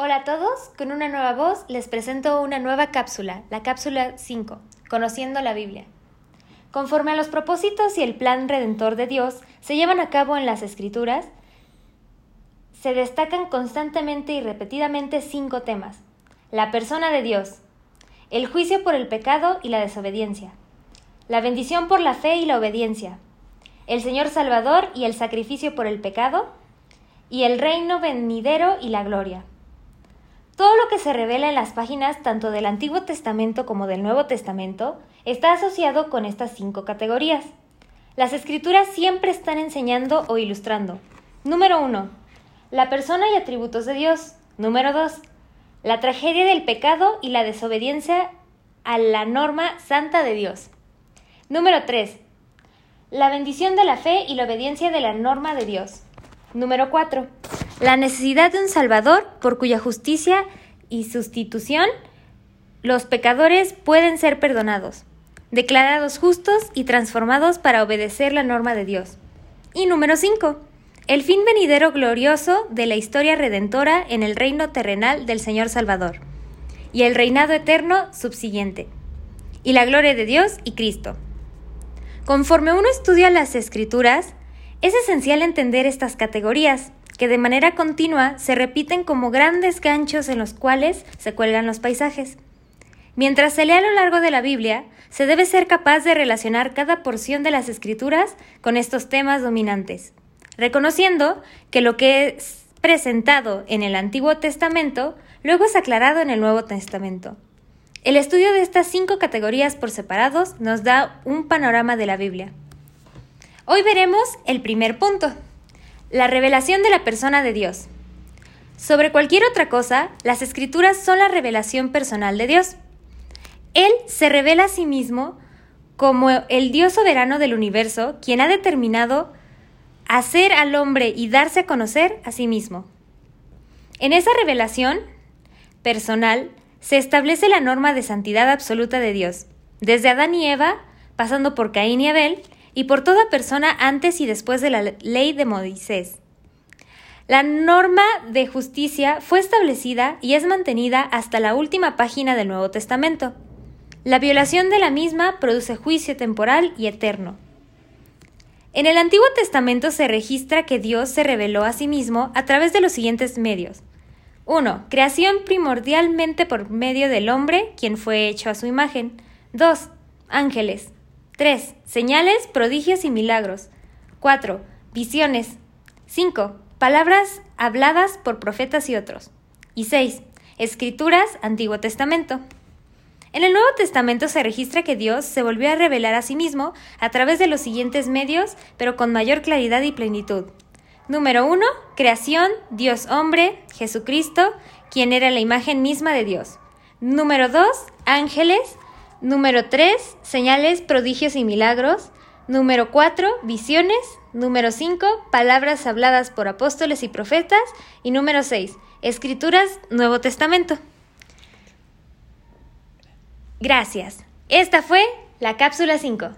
Hola a todos, con una nueva voz les presento una nueva cápsula, la cápsula 5, Conociendo la Biblia. Conforme a los propósitos y el plan redentor de Dios se llevan a cabo en las Escrituras, se destacan constantemente y repetidamente cinco temas. La persona de Dios, el juicio por el pecado y la desobediencia, la bendición por la fe y la obediencia, el Señor Salvador y el sacrificio por el pecado, y el reino venidero y la gloria. Todo lo que se revela en las páginas tanto del Antiguo Testamento como del Nuevo Testamento está asociado con estas cinco categorías. Las escrituras siempre están enseñando o ilustrando. Número 1. La persona y atributos de Dios. Número 2. La tragedia del pecado y la desobediencia a la norma santa de Dios. Número 3. La bendición de la fe y la obediencia de la norma de Dios. Número 4 la necesidad de un Salvador por cuya justicia y sustitución los pecadores pueden ser perdonados, declarados justos y transformados para obedecer la norma de Dios. Y número 5. El fin venidero glorioso de la historia redentora en el reino terrenal del Señor Salvador, y el reinado eterno subsiguiente, y la gloria de Dios y Cristo. Conforme uno estudia las escrituras, es esencial entender estas categorías, que de manera continua se repiten como grandes ganchos en los cuales se cuelgan los paisajes. Mientras se lee a lo largo de la Biblia, se debe ser capaz de relacionar cada porción de las escrituras con estos temas dominantes, reconociendo que lo que es presentado en el Antiguo Testamento luego es aclarado en el Nuevo Testamento. El estudio de estas cinco categorías por separados nos da un panorama de la Biblia. Hoy veremos el primer punto, la revelación de la persona de Dios. Sobre cualquier otra cosa, las escrituras son la revelación personal de Dios. Él se revela a sí mismo como el Dios soberano del universo, quien ha determinado hacer al hombre y darse a conocer a sí mismo. En esa revelación personal se establece la norma de santidad absoluta de Dios, desde Adán y Eva, pasando por Caín y Abel, y por toda persona antes y después de la ley de Moisés. La norma de justicia fue establecida y es mantenida hasta la última página del Nuevo Testamento. La violación de la misma produce juicio temporal y eterno. En el Antiguo Testamento se registra que Dios se reveló a sí mismo a través de los siguientes medios. 1. Creación primordialmente por medio del hombre, quien fue hecho a su imagen. 2. Ángeles. 3. Señales, prodigios y milagros. 4. Visiones. 5. Palabras habladas por profetas y otros. Y 6. Escrituras, Antiguo Testamento. En el Nuevo Testamento se registra que Dios se volvió a revelar a sí mismo a través de los siguientes medios, pero con mayor claridad y plenitud. Número 1. Creación, Dios hombre, Jesucristo, quien era la imagen misma de Dios. Número 2. Ángeles, Número 3, señales, prodigios y milagros. Número 4, visiones. Número 5, palabras habladas por apóstoles y profetas. Y número 6, escrituras, Nuevo Testamento. Gracias. Esta fue la cápsula 5.